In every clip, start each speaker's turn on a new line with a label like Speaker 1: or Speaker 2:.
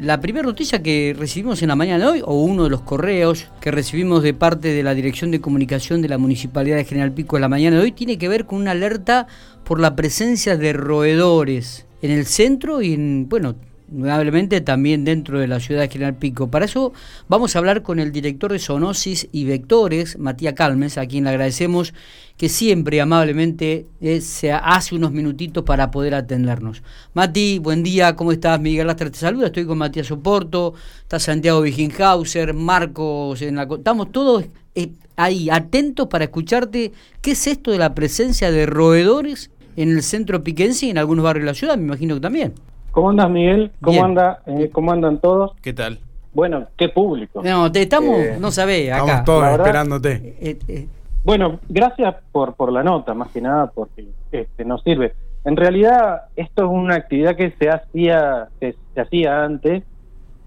Speaker 1: La primera noticia que recibimos en la mañana de hoy, o uno de los correos que recibimos de parte de la Dirección de Comunicación de la Municipalidad de General Pico en la mañana de hoy, tiene que ver con una alerta por la presencia de roedores en el centro y en, bueno, nuevamente también dentro de la ciudad de General Pico. Para eso vamos a hablar con el director de Zoonosis y Vectores, Matías Calmes, a quien le agradecemos que siempre amablemente eh, se hace unos minutitos para poder atendernos. Mati, buen día, ¿cómo estás? Miguel Lastra te saluda, estoy con Matías Soporto, está Santiago Wiginhauser, Marcos, en la, estamos todos eh, ahí atentos para escucharte qué es esto de la presencia de roedores en el centro piquense y en algunos barrios de la ciudad, me imagino que también.
Speaker 2: ¿Cómo andas, Miguel? ¿Cómo, anda, eh, ¿Cómo andan todos?
Speaker 3: ¿Qué tal?
Speaker 2: Bueno, qué público.
Speaker 1: No, te estamos, eh, no sabés, acá.
Speaker 3: Estamos todos esperándote.
Speaker 2: Eh, bueno, gracias por, por la nota, más que nada, porque este, nos sirve. En realidad, esto es una actividad que se hacía, se hacía antes,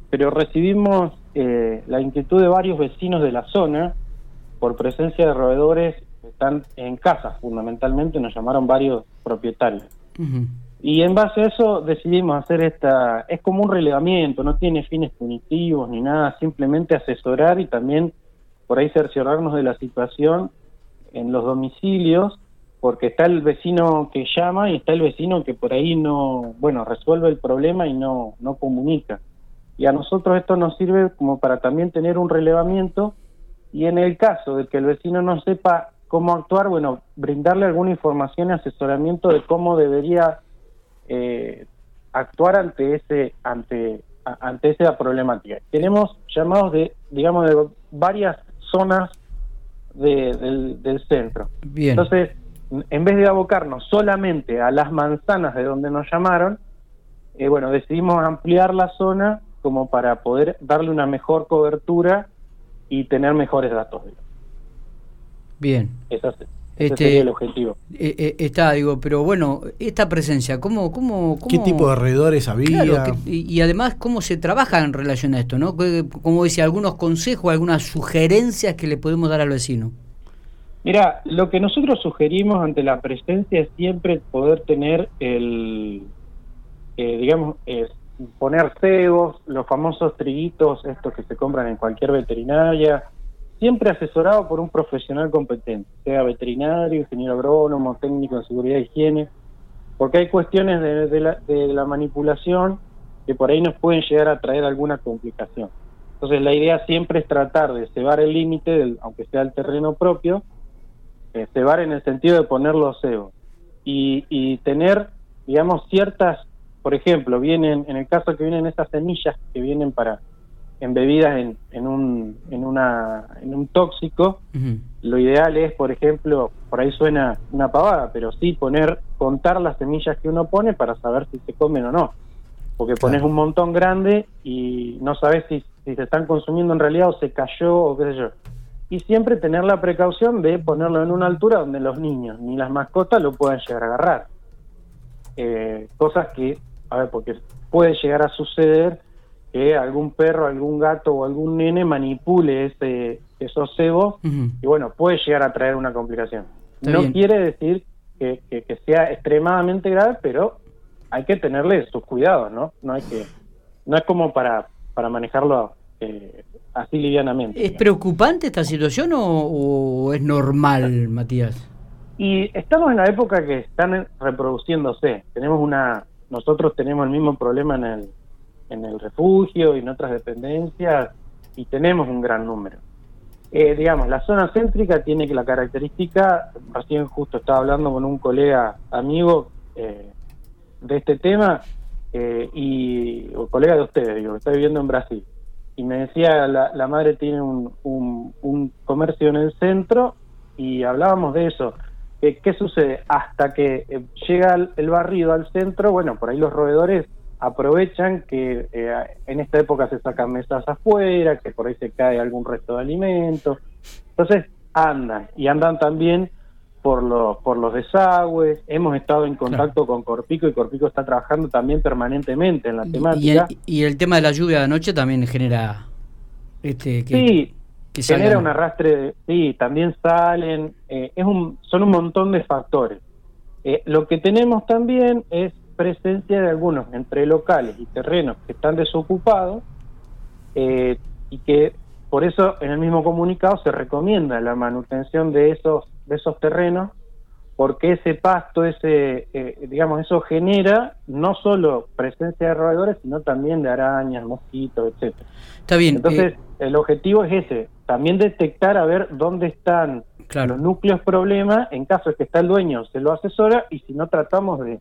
Speaker 2: pero recibimos la inquietud de varios vecinos de la zona por presencia de roedores que están en casas, fundamentalmente, nos llamaron varios propietarios. Y en base a eso decidimos hacer esta, es como un relevamiento, no tiene fines punitivos ni nada, simplemente asesorar y también por ahí cerciorarnos de la situación en los domicilios, porque está el vecino que llama y está el vecino que por ahí no, bueno, resuelve el problema y no, no comunica. Y a nosotros esto nos sirve como para también tener un relevamiento y en el caso de que el vecino no sepa cómo actuar, bueno, brindarle alguna información y asesoramiento de cómo debería eh, actuar ante ese ante ante esa problemática. Tenemos llamados de digamos de varias zonas del, centro. Entonces, en vez de abocarnos solamente a las manzanas de donde nos llamaron, eh, bueno, decidimos ampliar la zona como para poder darle una mejor cobertura y tener mejores datos.
Speaker 1: Bien.
Speaker 2: Eso este, el objetivo.
Speaker 1: Eh, eh, está, digo, pero bueno, esta presencia, ¿cómo, cómo,
Speaker 3: qué tipo de alrededores había?
Speaker 1: y, además, ¿cómo se trabaja en relación a esto? ¿no? Como decía, algunos consejos, algunas sugerencias que le podemos dar al vecino.
Speaker 2: Mira, lo que nosotros sugerimos ante la presencia es siempre poder tener el, eh, digamos, es poner cebos, los famosos triguitos, estos que se compran en cualquier veterinaria, siempre asesorado por un profesional competente, sea veterinario, ingeniero agrónomo, técnico en seguridad e higiene, porque hay cuestiones de, la, manipulación que por ahí nos pueden llegar a traer alguna complicación. Entonces la idea siempre es tratar de cebar el límite, aunque sea el terreno propio, eh, cebar en el sentido de poner los cebos y, y tener, digamos, ciertas, por ejemplo, vienen, en el caso que vienen esas semillas que vienen para embebidas en, en, un, en, una, en un tóxico, lo ideal es, por ejemplo, por ahí suena una pavada, pero sí poner, contar las semillas que uno pone para saber si se comen o no. Porque pones un montón grande y no sabes si, si se están consumiendo en realidad o se cayó o qué sé yo. Y siempre tener la precaución de ponerlo en una altura donde los niños ni las mascotas lo puedan llegar a agarrar. Eh, cosas que, a ver, porque puede llegar a suceder que algún perro, algún gato o algún nene manipule ese, esos cebos y bueno, puede llegar a traer una complicación. no quiere decir que, que, sea extremadamente grave, pero hay que tenerle sus cuidados, ¿no? No hay que, no es como para, para manejarlo eh, así livianamente.
Speaker 1: ¿Es preocupante esta situación o, es normal, Matías?
Speaker 2: Y estamos en la época que están reproduciéndose. Tenemos una, nosotros tenemos el mismo problema en el en el refugio y en otras dependencias y tenemos un gran número. Eh, digamos, la zona céntrica tiene la característica, recién justo estaba hablando con un colega amigo eh, de este tema, eh, y o colega de ustedes, digo, que está viviendo en Brasil, y me decía, la, la madre tiene un, un, comercio en el centro, y hablábamos de eso. ¿Qué sucede? Hasta que llega el, el barrido al centro, bueno, por ahí los roedores aprovechan que eh, en esta época se sacan mesas afuera, que por ahí se cae algún resto de alimentos. Entonces andan y andan también por los por los desagües. Hemos estado en contacto con Corpico y Corpico está trabajando también permanentemente en la temática.
Speaker 1: Y el, tema de la lluvia de anoche también genera este
Speaker 2: que, sí, genera un arrastre. sí, también salen. Eh, es un son un montón de factores. Eh, lo que tenemos también es presencia de algunos entre locales y terrenos que están desocupados eh, y que por eso en el mismo comunicado se recomienda la manutención de esos de esos terrenos porque ese pasto, ese eh, digamos eso genera no solo presencia de roedores sino también de arañas, mosquitos, etcétera.
Speaker 1: Está bien.
Speaker 2: Entonces
Speaker 1: eh,
Speaker 2: el objetivo es ese, también detectar a ver dónde están
Speaker 1: Claro.
Speaker 2: los núcleos problema, en caso de que está el dueño se lo asesora y si no tratamos de,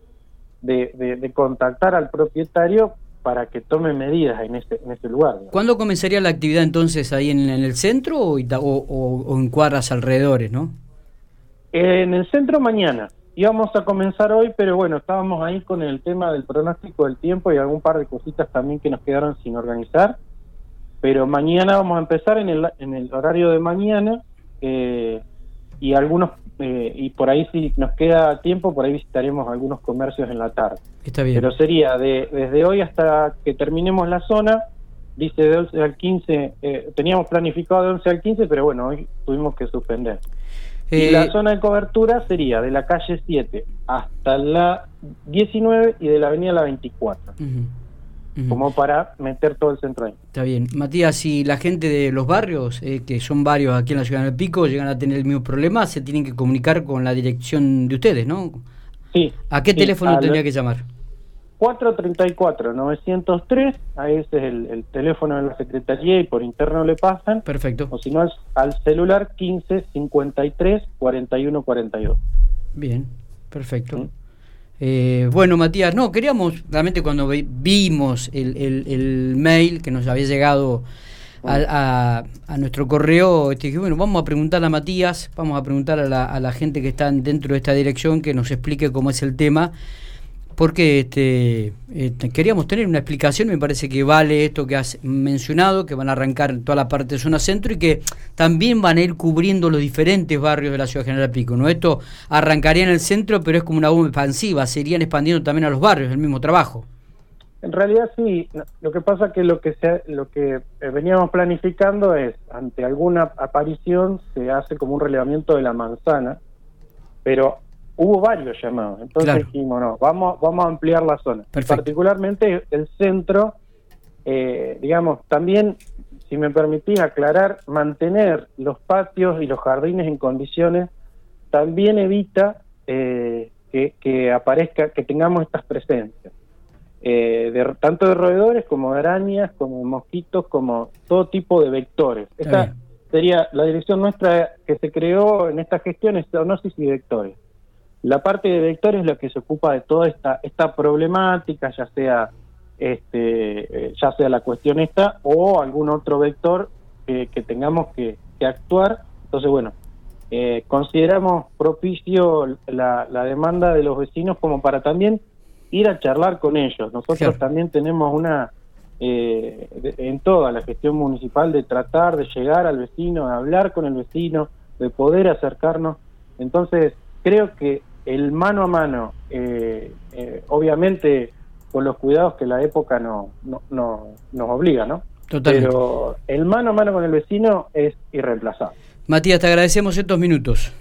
Speaker 2: de, de- de contactar al propietario para que tome medidas en ese, en ese lugar.
Speaker 1: ¿Cuándo comenzaría la actividad entonces ahí en, en el centro o, Ita- o- o- o en cuadras alrededores, no?
Speaker 2: En el centro mañana. Íbamos a comenzar hoy, pero bueno, estábamos ahí con el tema del pronóstico del tiempo y algún par de cositas también que nos quedaron sin organizar. Pero mañana vamos a empezar en el, en el horario de mañana eh, y algunos eh, y por ahí si nos queda tiempo, por ahí visitaremos algunos comercios en la tarde.
Speaker 1: Está bien.
Speaker 2: Pero sería de, desde hoy hasta que terminemos la zona, dice de 11 al 15, eh, teníamos planificado de 11 al 15, pero bueno, hoy tuvimos que suspender. Y
Speaker 1: Eh,
Speaker 2: la zona de cobertura sería de la calle 7 hasta la 19 y de la avenida la 24, como para meter todo el centro ahí.
Speaker 1: Está bien. Matías, si la gente de los barrios, eh, que son varios aquí en la ciudad del Pico, llegan a tener el mismo problema, se tienen que comunicar con la dirección de ustedes, ¿no?
Speaker 2: Sí.
Speaker 1: ¿A qué
Speaker 2: sí,
Speaker 1: teléfono tendría que llamar?
Speaker 2: 434-903, ahí ese es el, el teléfono de la Secretaría y por interno le pasan,
Speaker 1: Perfecto.
Speaker 2: o si no al celular 15 53 41 42.
Speaker 1: Bien, perfecto. Eh, bueno, Matías, no, queríamos, realmente cuando vi- vimos el, el- el mail que nos había llegado a, a- nuestro correo, este, bueno, vamos a preguntar a Matías, vamos a preguntar a la, a la gente que está dentro de esta dirección que nos explique cómo es el tema, porque este, este, queríamos tener una explicación, me parece que vale esto que has mencionado, que van a arrancar toda la parte de zona centro y que también van a ir cubriendo los diferentes barrios de la ciudad General Pico. ¿no? Esto arrancaría en el centro, pero es como una bomba expansiva, se irían expandiendo también a los barrios, el mismo trabajo.
Speaker 2: En realidad sí, lo que pasa que lo que se, lo que eh, veníamos planificando es ante alguna aparición se hace como un relevamiento de la manzana, pero hubo varios llamados, entonces
Speaker 1: Claro.
Speaker 2: dijimos no, vamos vamos a ampliar la zona,
Speaker 1: Perfecto.
Speaker 2: particularmente el centro, eh, digamos también si me permitís aclarar, mantener los patios y los jardines en condiciones también evita eh, que, que aparezca, que tengamos estas presencias eh, de, tanto de roedores como de arañas, como mosquitos, como todo tipo de vectores. Esta sería la dirección nuestra que se creó en esta gestión, es zoonosis y vectores. La parte de vectores es la que se ocupa de toda esta, esta problemática, ya sea este, eh, ya sea la cuestión esta o algún otro vector que, que tengamos que, que actuar. Entonces, bueno, eh, consideramos propicio la, la demanda de los vecinos como para también ir a charlar con ellos. Nosotros
Speaker 1: Claro.
Speaker 2: también tenemos una, eh, de- en toda la gestión municipal, de tratar de llegar al vecino, de hablar con el vecino, de poder acercarnos. Entonces, creo que el mano a mano, eh, eh, obviamente con los cuidados que la época no, no, no- nos obliga, ¿no?
Speaker 1: Totalmente.
Speaker 2: Pero el mano a mano con el vecino es irreemplazable.
Speaker 1: Matías, te agradecemos estos minutos.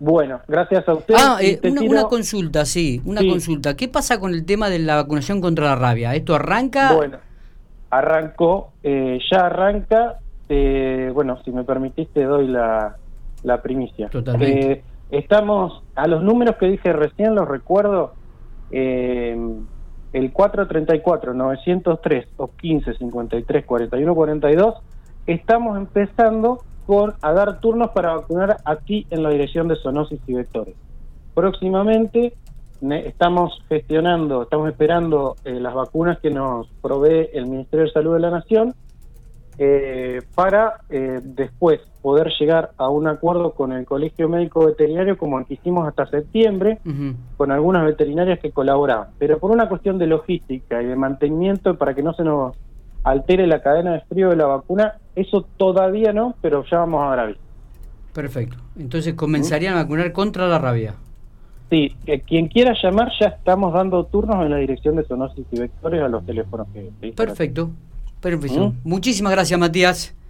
Speaker 2: Bueno, gracias a usted.
Speaker 1: Ah, eh, una, consulta, sí, una
Speaker 2: Sí.
Speaker 1: consulta. ¿Qué pasa con el tema de la vacunación contra la rabia? ¿Esto arranca?
Speaker 2: Bueno, arrancó, eh, ya arranca. eh, bueno, si me permitiste, doy la, la primicia.
Speaker 1: Totalmente.
Speaker 2: Estamos, a los números que dije recién, los recuerdo, eh, el 434-903 o 15-53-41-42, estamos empezando con a dar turnos para vacunar aquí en la dirección de zoonosis y vectores. Próximamente estamos gestionando, estamos esperando eh, las vacunas que nos provee el Ministerio de Salud de la Nación eh, para eh, después poder llegar a un acuerdo con el Colegio Médico Veterinario como el que hicimos hasta septiembre, con algunas veterinarias que colaboraban. Pero por una cuestión de logística y de mantenimiento para que no se nos altere la cadena de frío de la vacuna, eso todavía no, pero ya vamos a aviso.
Speaker 1: Perfecto. Entonces comenzarían a vacunar contra la rabia.
Speaker 2: Sí, que quien quiera llamar ya estamos dando turnos en la dirección de zoonosis y vectores a los teléfonos que.
Speaker 1: Perfecto. Perfecto.
Speaker 2: ¿Mm?
Speaker 1: Muchísimas gracias, Matías.